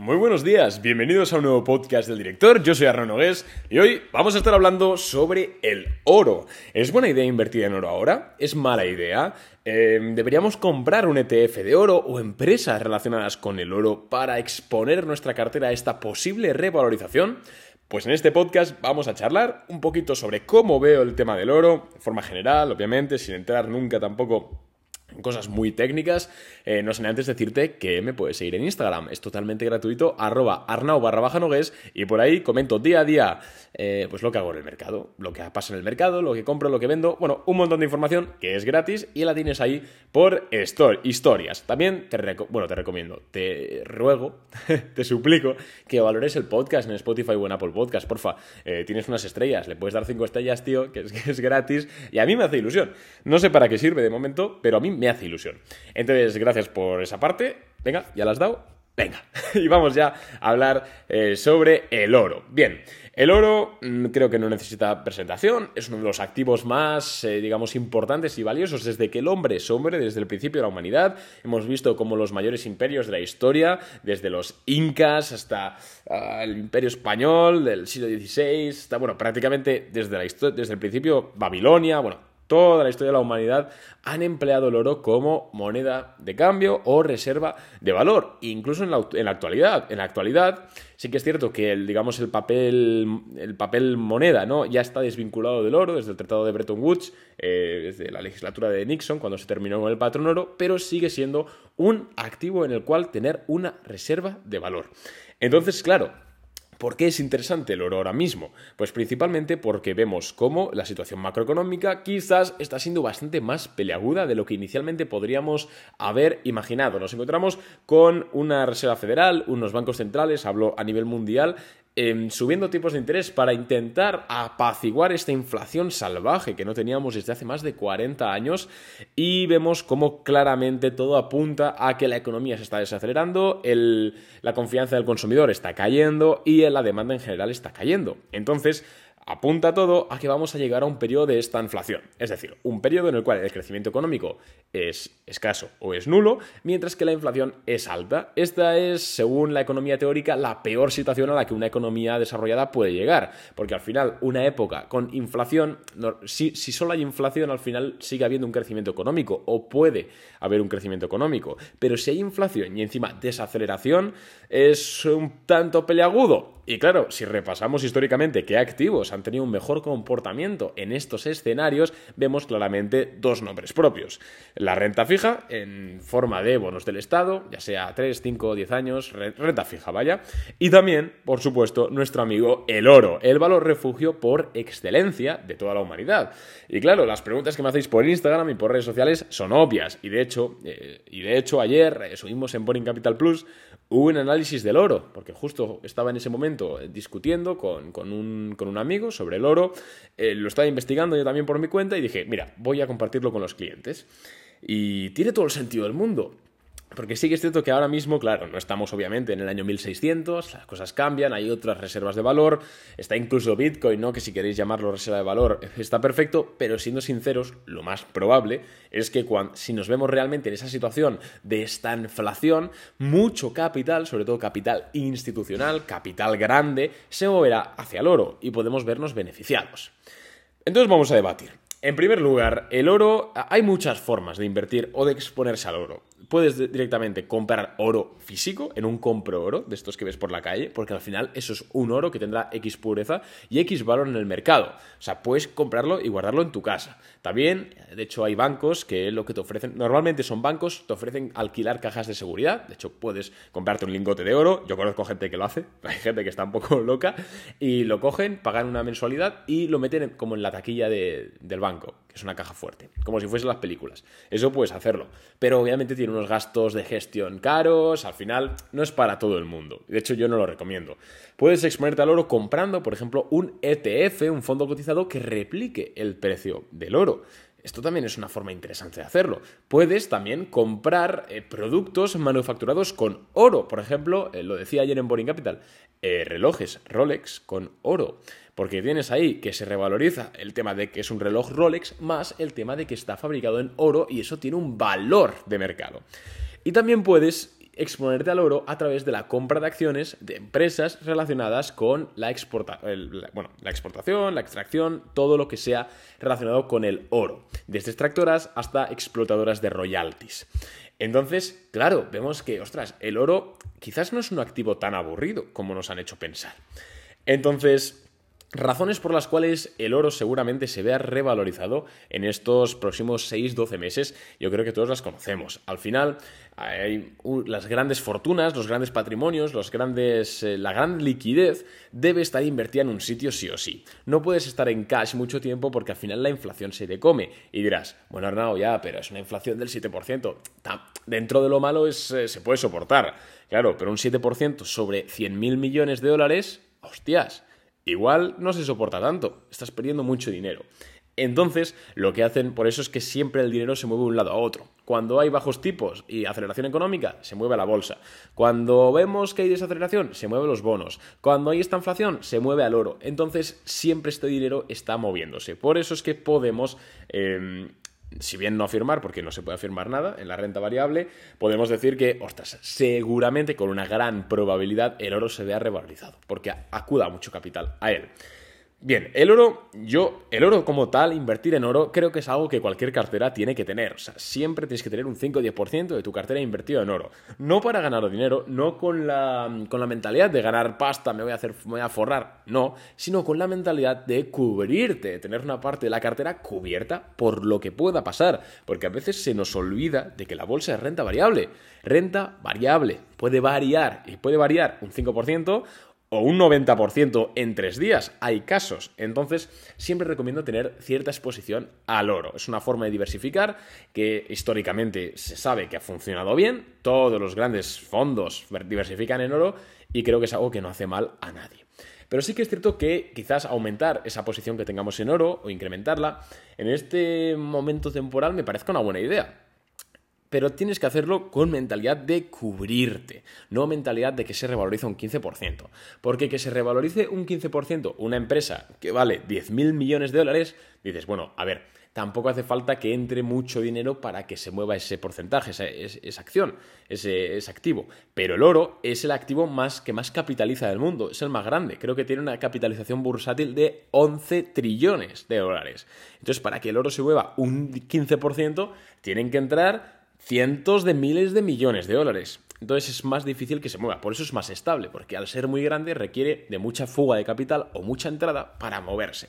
Muy buenos días, bienvenidos a un nuevo podcast del director. Yo soy Arnaud Nogués y hoy vamos a estar hablando sobre el oro. ¿Es buena idea invertir en oro ahora? ¿Es mala idea? Em, ¿Deberíamos comprar un ETF de oro o empresas relacionadas con el oro para exponer nuestra cartera a esta posible revalorización? Pues en este podcast vamos a charlar un poquito sobre cómo veo el tema del oro, de forma general, obviamente, sin entrar nunca tampoco cosas muy técnicas. Eh, no sé antes decirte que me puedes seguir en Instagram. Es totalmente gratuito, arroba arnau barra baja nogues, y por ahí comento día a día eh, pues lo que hago en el mercado, lo que pasa en el mercado, lo que compro, lo que vendo. Bueno, un montón de información que es gratis y la tienes ahí por historias. También te, bueno, te recomiendo, te ruego, te suplico que valores el podcast en Spotify o en Apple Podcast, porfa. Eh, tienes unas estrellas, le puedes dar cinco estrellas, tío, que es, que es gratis y a mí me hace ilusión. No sé para qué sirve de momento, pero a mí me hace ilusión. Entonces, gracias por esa parte. Venga, ¿ya la has dado? Venga, y vamos ya a hablar eh, sobre el oro. Bien, el oro mm, creo que no necesita presentación, es uno de los activos más, eh, digamos, importantes y valiosos desde que el hombre es hombre, desde el principio de la humanidad. Hemos visto como los mayores imperios de la historia, desde los incas hasta ah, el imperio español del siglo XVI, hasta, bueno, prácticamente desde, la desde el principio Babilonia, bueno, toda la historia de la humanidad han empleado el oro como moneda de cambio o reserva de valor, incluso en la, actualidad. En la actualidad sí que es cierto que el, digamos, el papel, el papel moneda ¿no? ya está desvinculado del oro desde el Tratado de Bretton Woods, eh, desde la legislatura de Nixon, cuando se terminó con el patrón oro, pero sigue siendo un activo en el cual tener una reserva de valor. Entonces, claro, ¿Por qué es interesante el oro ahora mismo? Pues principalmente porque vemos cómo la situación macroeconómica quizás está siendo bastante más peleaguda de lo que inicialmente podríamos haber imaginado. Nos encontramos con una Reserva Federal, unos bancos centrales, hablo a nivel mundial, Em, subiendo tipos de interés para intentar apaciguar esta inflación salvaje que no teníamos desde hace más de 40 años y vemos cómo claramente todo apunta a que la economía se está desacelerando, la confianza del consumidor está cayendo y la demanda en general está cayendo. Entonces, apunta todo a que vamos a llegar a un periodo de esta inflación, es decir, un periodo en el cual el crecimiento económico es escaso o es nulo, mientras que la inflación es alta. Esta es, según la economía teórica, la peor situación a la que una economía desarrollada puede llegar, porque al final una época con inflación, si, si solo hay inflación, al final sigue habiendo un crecimiento económico o puede haber un crecimiento económico, pero si hay inflación y encima desaceleración, es un tanto peleagudo. Y claro, si repasamos históricamente qué activos han tenido un mejor comportamiento en estos escenarios, vemos claramente dos nombres propios. La renta fija, en forma de bonos del Estado, ya sea 3, 5 o 10 años, renta fija, vaya. Y también, por supuesto, nuestro amigo el oro, el valor refugio por excelencia de toda la humanidad. Y claro, las preguntas que me hacéis por Instagram y por redes sociales son obvias. Y de hecho, eh, y de hecho ayer eh, subimos en Boring Capital Plus un análisis del oro, porque justo estaba en ese momento eh, discutiendo con, un, amigo sobre el oro, eh, lo estaba investigando yo también por mi cuenta y dije, mira, voy a compartirlo con los clientes. Y tiene todo el sentido del mundo. Porque sí que es cierto que ahora mismo, claro, no estamos obviamente en el año 1600, las cosas cambian, hay otras reservas de valor, está incluso Bitcoin, ¿no? Que si queréis llamarlo reserva de valor está perfecto, pero siendo sinceros, lo más probable es que cuando, si nos vemos realmente en esa situación de esta inflación, mucho capital, sobre todo capital institucional, capital grande, se moverá hacia el oro y podemos vernos beneficiados. Entonces vamos a debatir. En primer lugar, el oro, hay muchas formas de invertir o de exponerse al oro. Puedes directamente comprar oro físico en un compro oro, de estos que ves por la calle, porque al final eso es un oro que tendrá X pureza y X valor en el mercado. O sea, puedes comprarlo y guardarlo en tu casa. También, de hecho, hay bancos que lo que te ofrecen, normalmente son bancos, te ofrecen alquilar cajas de seguridad. De hecho, puedes comprarte un lingote de oro. Yo conozco gente que lo hace, hay gente que está un poco loca, y lo cogen, pagan una mensualidad y lo meten como en la taquilla del banco que es una caja fuerte, como si fuesen las películas. Eso puedes hacerlo, pero obviamente tiene gastos de gestión caros, al final no es para todo el mundo. De hecho, yo no lo recomiendo. Puedes exponerte al oro comprando, por ejemplo, un ETF, un fondo cotizado que replique el precio del oro. Esto también es una forma interesante de hacerlo. Puedes también comprar eh, productos manufacturados con oro. Por ejemplo, eh, lo decía ayer en Boring Capital, eh, relojes Rolex con oro. Porque tienes ahí que se revaloriza el tema de que es un reloj Rolex más el tema de que está fabricado en oro y eso tiene un valor de mercado. Y también puedes exponerte al oro a través de la compra de acciones de empresas relacionadas con la, bueno, la exportación, la extracción, todo lo que sea relacionado con el oro, desde extractoras hasta explotadoras de royalties. Entonces, claro, vemos que, ostras, el oro quizás no es un activo tan aburrido como nos han hecho pensar. Entonces, Razones por las cuales el oro seguramente se vea revalorizado en estos próximos 6-12 meses, yo creo que todos las conocemos. Al final, hay las grandes fortunas, los grandes patrimonios, los grandes, eh, la gran liquidez debe estar invertida en un sitio sí o sí. No puedes estar en cash mucho tiempo porque al final la inflación se te come. Y dirás, bueno, Arnau, ya, pero es una inflación del 7%. Dentro de lo malo es, eh, se puede soportar. Claro, pero un 7% sobre 100.000 millones de dólares, hostias igual no se soporta tanto, estás perdiendo mucho dinero. Entonces, lo que hacen por eso es que siempre el dinero se mueve de un lado a otro. Cuando hay bajos tipos y aceleración económica, se mueve la bolsa. Cuando vemos que hay desaceleración, se mueven los bonos. Cuando hay esta inflación, se mueve al oro. Entonces, siempre este dinero está moviéndose. Por eso es que podemos em, si bien no afirmar, porque no se puede afirmar nada en la renta variable, podemos decir que, ostras, seguramente con una gran probabilidad el oro se vea revalorizado, porque acuda mucho capital a él. Bien, el oro, yo, el oro como tal, invertir en oro, creo que es algo que cualquier cartera tiene que tener. O sea, siempre tienes que tener un 5 o 10% de tu cartera invertido en oro. No para ganar dinero, no con la, con la mentalidad de ganar pasta, me voy, a hacer, me voy a forrar, no, sino con la mentalidad de cubrirte, de tener una parte de la cartera cubierta por lo que pueda pasar. Porque a veces se nos olvida de que la bolsa es renta variable. Renta variable, puede variar, y puede variar un 5% o un 90% en tres días. Hay casos. Entonces, siempre recomiendo tener cierta exposición al oro. Es una forma de diversificar que históricamente se sabe que ha funcionado bien. Todos los grandes fondos diversifican en oro y creo que es algo que no hace mal a nadie. Pero sí que es cierto que quizás aumentar esa posición que tengamos en oro o incrementarla en este momento temporal me parezca una buena idea pero tienes que hacerlo con mentalidad de cubrirte, no mentalidad de que se revaloriza un 15%. Porque que se revalorice un 15% una empresa que vale 10.000 millones de dólares, dices, bueno, a ver, tampoco hace falta que entre mucho dinero para que se mueva ese porcentaje, esa, acción, ese, ese, activo. Pero el oro es el activo más que más capitaliza del mundo, es el más grande. Creo que tiene una capitalización bursátil de 11 trillones de dólares. Entonces, para que el oro se mueva un 15%, tienen que entrar cientos de miles de millones de dólares. Entonces es más difícil que se mueva, por eso es más estable, porque al ser muy grande requiere de mucha fuga de capital o mucha entrada para moverse.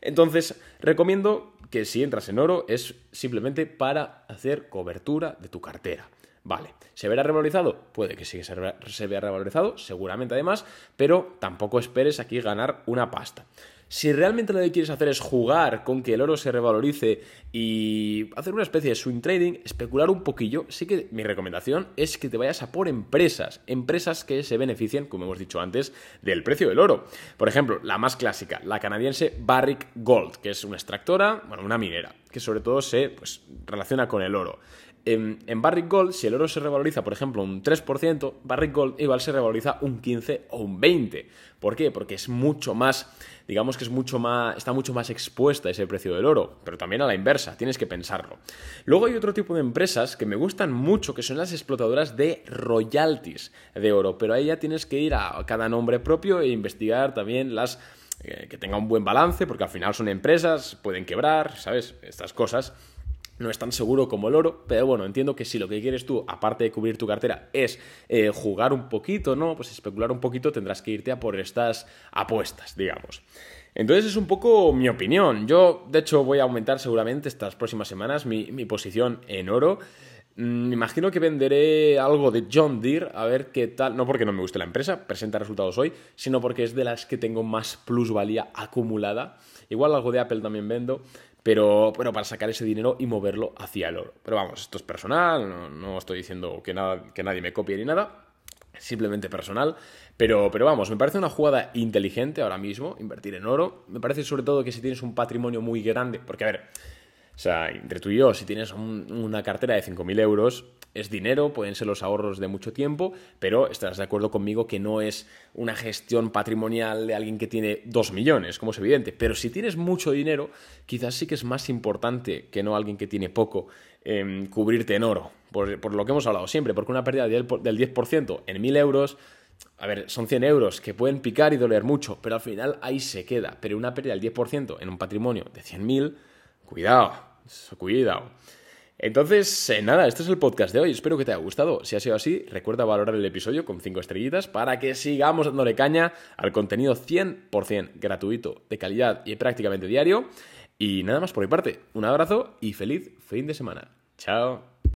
Entonces, recomiendo que si entras en oro es simplemente para hacer cobertura de tu cartera. Vale, ¿se verá revalorizado? Puede que sí que se vea revalorizado, seguramente además, pero tampoco esperes aquí ganar una pasta. Si realmente lo que quieres hacer es jugar con que el oro se revalorice y hacer una especie de swing trading, especular un poquillo, sí que mi recomendación es que te vayas a por empresas, empresas que se beneficien, como hemos dicho antes, del precio del oro. Por ejemplo, la más clásica, la canadiense Barrick Gold, que es una extractora, bueno, una minera, que sobre todo se pues, relaciona con el oro. En, Barrick Gold, si el oro se revaloriza, por ejemplo, un 3%, Barrick Gold igual se revaloriza un 15 o un 20. ¿Por qué? Porque es mucho más, digamos que es mucho más, está mucho más expuesta ese precio del oro, pero también a la inversa, tienes que pensarlo. Luego hay otro tipo de empresas que me gustan mucho, que son las explotadoras de royalties de oro, pero ahí ya tienes que ir a cada nombre propio e investigar también las eh, que tenga un buen balance, porque al final son empresas, pueden quebrar, ¿sabes? Estas cosas no es tan seguro como el oro, pero bueno, entiendo que si lo que quieres tú, aparte de cubrir tu cartera, es eh, jugar un poquito, ¿no? Pues especular un poquito, tendrás que irte a por estas apuestas, digamos. Entonces es un poco mi opinión. Yo, de hecho, voy a aumentar seguramente estas próximas semanas mi, posición en oro. Me mm, imagino que venderé algo de John Deere, a ver qué tal. No porque no me guste la empresa, presenta resultados hoy, sino porque es de las que tengo más plusvalía acumulada. Igual algo de Apple también vendo, pero, pero para sacar ese dinero y moverlo hacia el oro. Pero vamos, esto es personal, no, estoy diciendo que, nada, que nadie me copie ni nada, simplemente personal. Pero, pero vamos, me parece una jugada inteligente ahora mismo, invertir en oro. Me parece sobre todo que si tienes un patrimonio muy grande, porque a ver, O sea, entre tú y yo, si tienes una cartera de 5.000 euros, es dinero, pueden ser los ahorros de mucho tiempo, pero estarás de acuerdo conmigo que no es una gestión patrimonial de alguien que tiene 2 millones, como es evidente. Pero si tienes mucho dinero, quizás sí que es más importante que no alguien que tiene poco em, cubrirte en oro, por, lo que hemos hablado siempre, porque una pérdida del 10% en 1.000 euros a ver, son 100 euros que pueden picar y doler mucho, pero al final ahí se queda. Pero una pérdida del 10% en un patrimonio de 100.000, cuidado, cuidado. Entonces, eh, nada, este es el podcast de hoy. Espero que te haya gustado. Si ha sido así, recuerda valorar el episodio con 5 estrellitas para que sigamos dándole caña al contenido 100% gratuito, de calidad y prácticamente diario. Y nada más por mi parte. Un abrazo y feliz fin de semana. Chao.